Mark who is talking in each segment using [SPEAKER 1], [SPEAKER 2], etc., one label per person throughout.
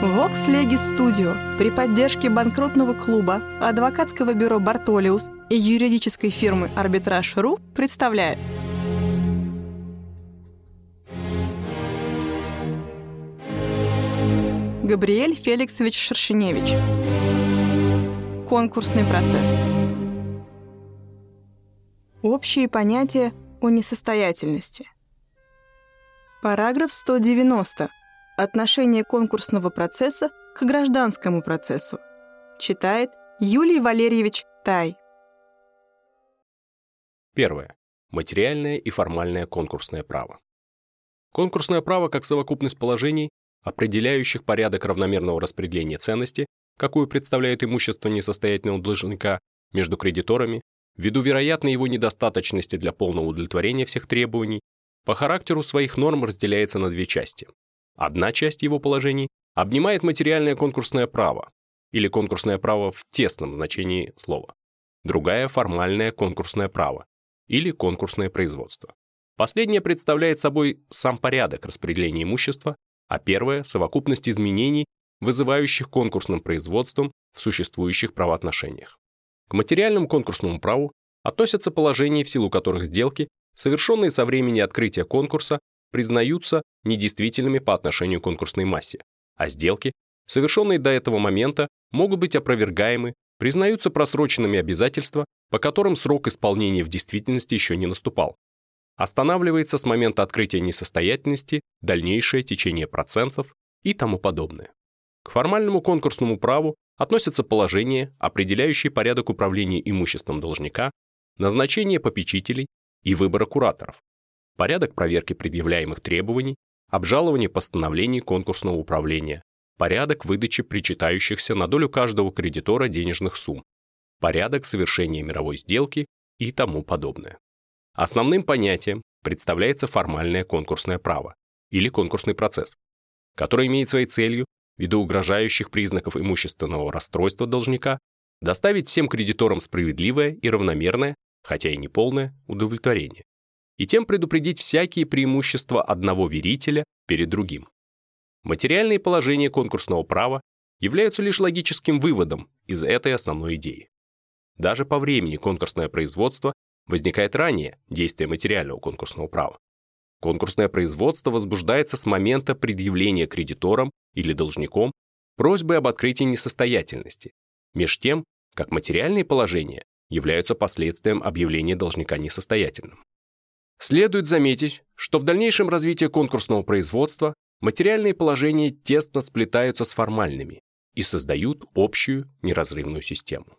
[SPEAKER 1] Vox Legis Studio. При поддержке банкротного клуба, адвокатского бюро «Бартолиус» и юридической фирмы «Арбитраж.ру» представляет Габриэль Феликсович Шершеневич. Конкурсный процесс. Общие понятия о несостоятельности. Параграф 190 Отношение конкурсного процесса к гражданскому процессу. Читает Юлий Валерьевич Тай.
[SPEAKER 2] Первое. Материальное и формальное конкурсное право. Конкурсное право как совокупность положений, определяющих порядок равномерного распределения ценности, какую представляет имущество несостоятельного должника между кредиторами, ввиду вероятной его недостаточности для полного удовлетворения всех требований, по характеру своих норм разделяется на две части Одна часть его положений обнимает материальное конкурсное право, или конкурсное право в тесном значении слова. Другая – формальное конкурсное право, или конкурсное производство. Последнее представляет собой сам порядок распределения имущества, а первое – совокупность изменений, вызывающих конкурсным производством в существующих правоотношениях. К материальному конкурсному праву относятся положения, в силу которых сделки, совершенные со времени открытия конкурса, признаются недействительными по отношению к конкурсной массе, а сделки, совершенные до этого момента, могут быть опровергаемы, признаются просроченными обязательства, по которым срок исполнения в действительности еще не наступал. Останавливается с момента открытия несостоятельности дальнейшее течение процентов и тому подобное. К формальному конкурсному праву относятся положения, определяющие порядок управления имуществом должника, назначение попечителей и выбора кураторов, порядок проверки предъявляемых требований, обжалование постановлений конкурсного управления, порядок выдачи причитающихся на долю каждого кредитора денежных сумм, порядок совершения мировой сделки и тому подобное. Основным понятием представляется формальное конкурсное право или конкурсный процесс, который имеет своей целью, ввиду угрожающих признаков имущественного расстройства должника, доставить всем кредиторам справедливое и равномерное, хотя и неполное, удовлетворение и тем предупредить всякие преимущества одного верителя перед другим. Материальные положения конкурсного права являются лишь логическим выводом из этой основной идеи. Даже по времени конкурсное производство возникает ранее действия материального конкурсного права. Конкурсное производство возбуждается с момента предъявления кредитором или должником просьбы об открытии несостоятельности, меж тем, как материальные положения являются последствием объявления должника несостоятельным. Следует заметить, что в дальнейшем развитии конкурсного производства материальные положения тесно сплетаются с формальными и создают общую неразрывную систему.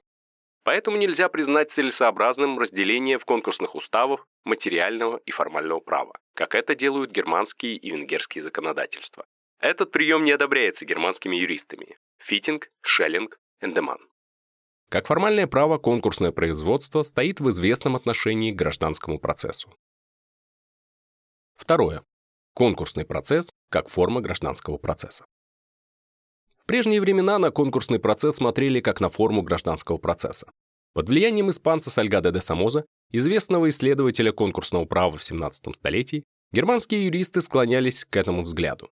[SPEAKER 2] Поэтому нельзя признать целесообразным разделение в конкурсных уставах материального и формального права, как это делают германские и венгерские законодательства. Этот прием не одобряется германскими юристами Фитинг, Шеллинг, Эндеман. Как формальное право, конкурсное производство стоит в известном отношении к гражданскому процессу. Второе. Конкурсный процесс как форма гражданского процесса. В прежние времена на конкурсный процесс смотрели как на форму гражданского процесса. Под влиянием испанца Сальгадо де Самоза, известного исследователя конкурсного права в 17 столетии, германские юристы склонялись к этому взгляду.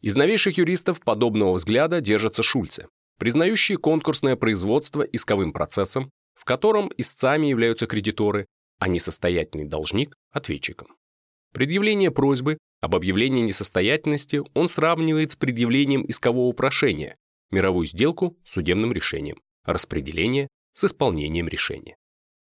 [SPEAKER 2] Из новейших юристов подобного взгляда держатся Шульце, признающие конкурсное производство исковым процессом, в котором истцами являются кредиторы, а несостоятельный должник – ответчиком. Предъявление просьбы об объявлении несостоятельности он сравнивает с предъявлением искового прошения, мировую сделку с судебным решением, распределение с исполнением решения.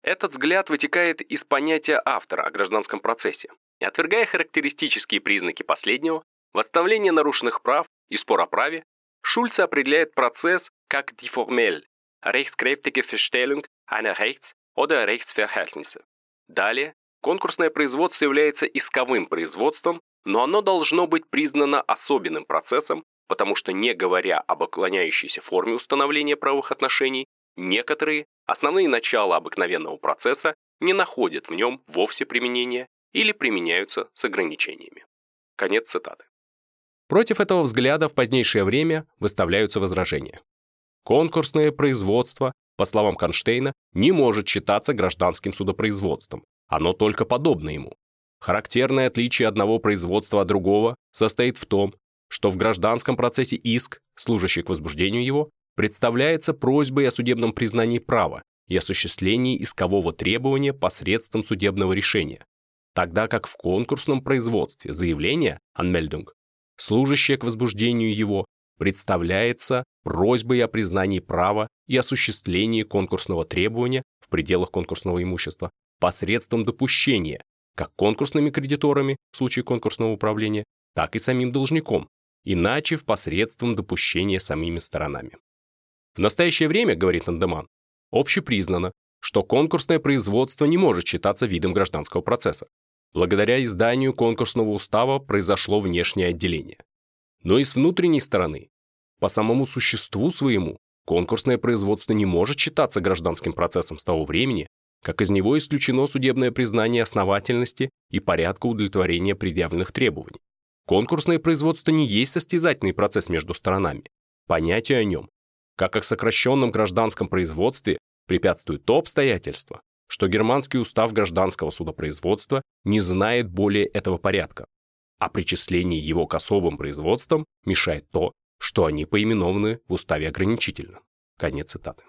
[SPEAKER 2] Этот взгляд вытекает из понятия автора о гражданском процессе отвергая характеристические признаки последнего, восстановление нарушенных прав и спор о праве, Шульце определяет процесс как die formell, rechtskräftige Feststellung einer Rechts- oder Rechtsverhältnisse. Далее Конкурсное производство является исковым производством, но оно должно быть признано особенным процессом, потому что, не говоря об оклоняющейся форме установления правовых отношений, некоторые основные начала обыкновенного процесса не находят в нем вовсе применения или применяются с ограничениями. Конец цитаты. Против этого взгляда в позднейшее время выставляются возражения. Конкурсное производство, по словам Конштейна, не может считаться гражданским судопроизводством, оно только подобно ему. Характерное отличие одного производства от другого состоит в том, что в гражданском процессе иск служащий к возбуждению его, представляется просьбой о судебном признании права и осуществлении искового требования посредством судебного решения, тогда как в конкурсном производстве заявление «Anmeldung», служащее к возбуждению его, представляется просьбой о признании права и осуществлении конкурсного требования в пределах конкурсного имущества посредством допущения как конкурсными кредиторами в случае конкурсного управления, так и самим должником, иначе в посредством допущения самими сторонами. В настоящее время, говорит Андеман, общепризнано, что конкурсное производство не может считаться видом гражданского процесса. Благодаря изданию конкурсного устава произошло внешнее отделение. Но и с внутренней стороны, по самому существу своему, конкурсное производство не может считаться гражданским процессом с того времени, как из него исключено судебное признание основательности и порядка удовлетворения предъявленных требований. Конкурсное производство не есть состязательный процесс между сторонами. Понятие о нем, как о сокращенном гражданском производстве, препятствует то обстоятельство, что германский устав гражданского судопроизводства не знает более этого порядка, а причисление его к особым производствам мешает то, что они поименованы в уставе ограничительно. Конец цитаты.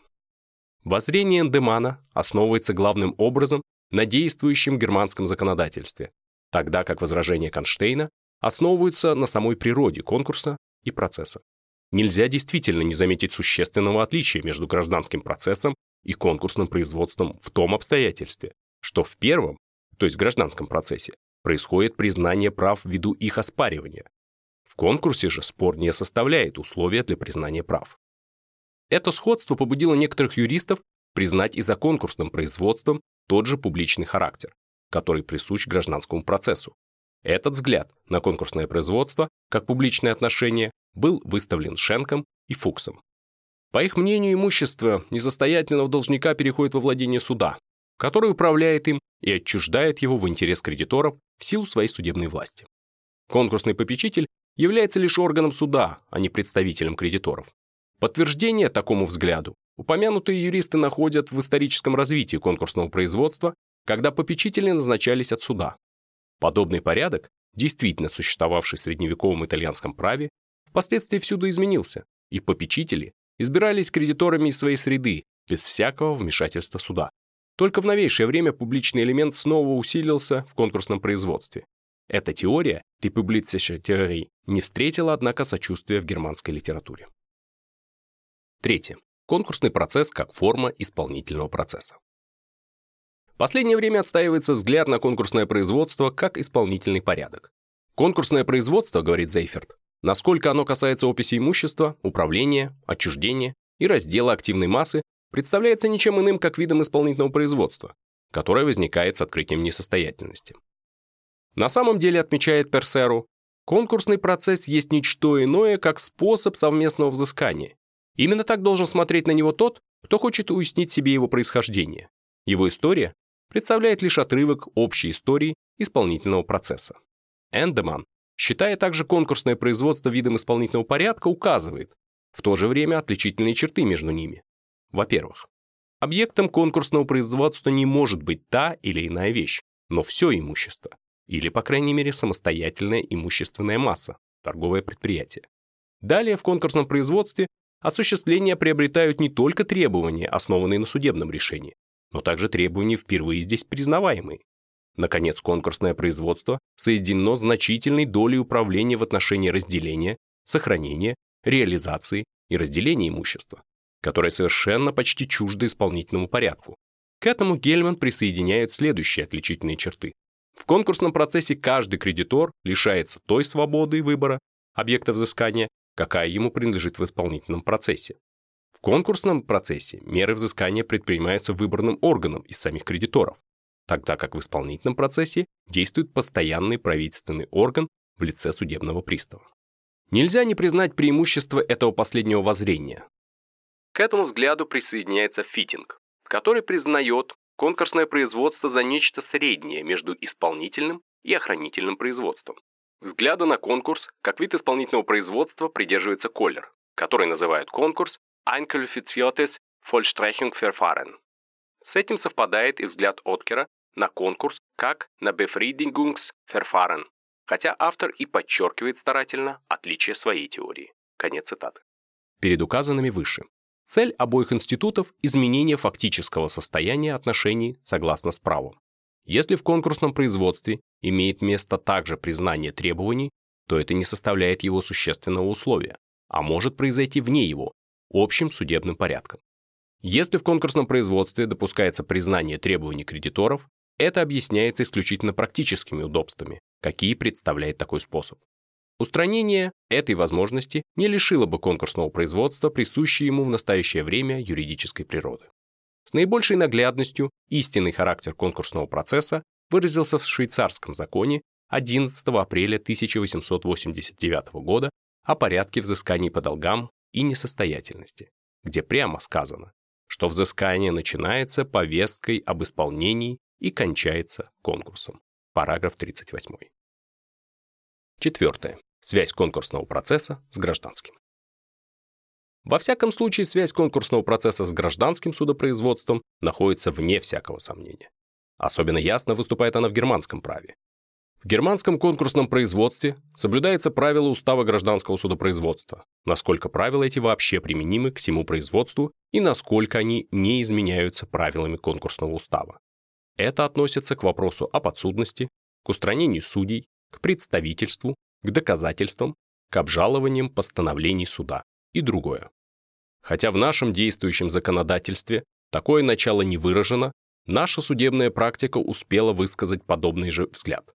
[SPEAKER 2] Воззрение Эндемана основывается главным образом на действующем германском законодательстве, тогда как возражения Конштейна основываются на самой природе конкурса и процесса. Нельзя действительно не заметить существенного отличия между гражданским процессом и конкурсным производством в том обстоятельстве, что в первом, то есть гражданском процессе, происходит признание прав ввиду их оспаривания. В конкурсе же спор не составляет условия для признания прав. Это сходство побудило некоторых юристов признать и за конкурсным производством тот же публичный характер, который присущ гражданскому процессу. Этот взгляд на конкурсное производство как публичное отношение был выставлен Шенком и Фуксом. По их мнению, имущество несостоятельного должника переходит во владение суда, который управляет им и отчуждает его в интерес кредиторов в силу своей судебной власти. Конкурсный попечитель является лишь органом суда, а не представителем кредиторов. Подтверждение такому взгляду упомянутые юристы находят в историческом развитии конкурсного производства, когда попечители назначались от суда. Подобный порядок, действительно существовавший в средневековом итальянском праве, впоследствии всюду изменился, и попечители избирались кредиторами из своей среды, без всякого вмешательства суда. Только в новейшее время публичный элемент снова усилился в конкурсном производстве. Эта теория, типублицисche теории, не встретила, однако, сочувствия в германской литературе. Третье. Конкурсный процесс как форма исполнительного процесса. В последнее время отстаивается взгляд на конкурсное производство как исполнительный порядок. Конкурсное производство, говорит Зейферт, насколько оно касается описи имущества, управления, отчуждения и раздела активной массы, представляется ничем иным, как видом исполнительного производства, которое возникает с открытием несостоятельности. На самом деле, отмечает Персеру, конкурсный процесс есть ничто иное, как способ совместного взыскания, Именно так должен смотреть на него тот, кто хочет уяснить себе его происхождение. Его история представляет лишь отрывок общей истории исполнительного процесса. Эндеман, считая также конкурсное производство видом исполнительного порядка, указывает в то же время отличительные черты между ними. Во-первых, объектом конкурсного производства не может быть та или иная вещь, но все имущество, или, по крайней мере, самостоятельная имущественная масса, торговое предприятие. Далее в конкурсном производстве осуществление приобретают не только требования, основанные на судебном решении, но также требования впервые здесь признаваемые. Наконец, конкурсное производство соединено значительной долей управления в отношении разделения, сохранения, реализации и разделения имущества, которое совершенно почти чуждо исполнительному порядку. К этому Гельман присоединяет следующие отличительные черты. В конкурсном процессе каждый кредитор лишается той свободы выбора объекта взыскания, какая ему принадлежит в исполнительном процессе. В конкурсном процессе меры взыскания предпринимаются выборным органом из самих кредиторов, тогда как в исполнительном процессе действует постоянный правительственный орган в лице судебного пристава. Нельзя не признать преимущество этого последнего воззрения. К этому взгляду присоединяется Фитинг, который признает конкурсное производство за нечто среднее между исполнительным и охранительным производством. Взгляда на конкурс как вид исполнительного производства придерживается Коллер, который называет конкурс «Einqualifiziertes Vollstreckungsverfahren». С этим совпадает и взгляд Откера на конкурс как на Befriedigungsverfahren, хотя автор и подчеркивает старательно отличие своей теории. Конец цитаты. перед указанными выше. Цель обоих институтов – изменение фактического состояния отношений согласно с правом. Если в конкурсном производстве имеет место также признание требований, то это не составляет его существенного условия, а может произойти вне его, общим судебным порядком. Если в конкурсном производстве допускается признание требований кредиторов, это объясняется исключительно практическими удобствами, какие представляет такой способ. Устранение этой возможности не лишило бы конкурсного производства присущей ему в настоящее время юридической природы. С наибольшей наглядностью истинный характер конкурсного процесса выразился в швейцарском законе 11 апреля 1889 года о порядке взысканий по долгам и несостоятельности, где прямо сказано, что взыскание начинается повесткой об исполнении и кончается конкурсом. Параграф 38. Четвертое. Связь конкурсного процесса с гражданским. Во всяком случае, связь конкурсного процесса с гражданским судопроизводством находится вне всякого сомнения. Особенно ясно выступает она в германском праве. В германском конкурсном производстве соблюдается правило устава гражданского судопроизводства, насколько правила эти вообще применимы к всему производству и насколько они не изменяются правилами конкурсного устава. Это относится к вопросу о подсудности, к устранению судей, к представительству, к доказательствам, к обжалованиям постановлений суда и другое. Хотя в нашем действующем законодательстве такое начало не выражено, наша судебная практика успела высказать подобный же взгляд.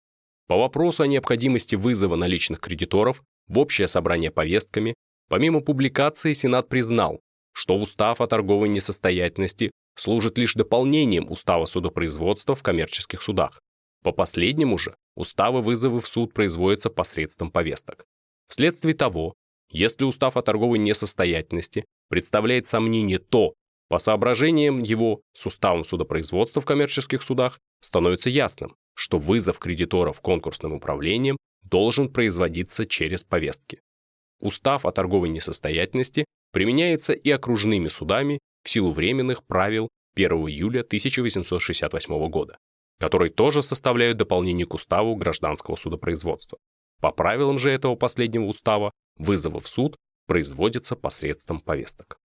[SPEAKER 2] По вопросу о необходимости вызова наличных кредиторов в общее собрание повестками, помимо публикации Сенат признал, что устав о торговой несостоятельности служит лишь дополнением устава судопроизводства в коммерческих судах. По последнему же уставы вызовы в суд производятся посредством повесток. Вследствие того, если устав о торговой несостоятельности представляет сомнение, то, по соображениям его с уставом судопроизводства в коммерческих судах, становится ясным, что вызов кредиторов конкурсным управлением должен производиться через повестки. Устав о торговой несостоятельности применяется и окружными судами в силу временных правил 1 июля 1868 года, которые тоже составляют дополнение к уставу гражданского судопроизводства. По правилам же этого последнего устава вызовы в суд производятся посредством повесток.